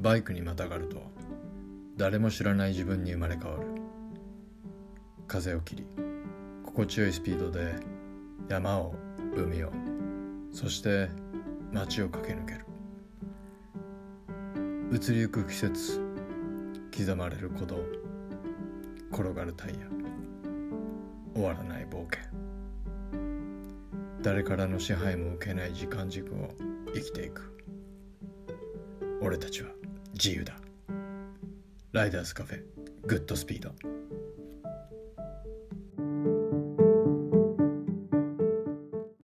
バイクにまたがると誰も知らない自分に生まれ変わる。風を切り心地よいスピードで山を海をそして街を駆け抜ける。移りゆく季節刻まれる鼓動転がるタイヤ終わらない冒険。誰からの支配も受けない時間軸を生きていく。俺たちは自由だ。ライダースカフェグッドスピード。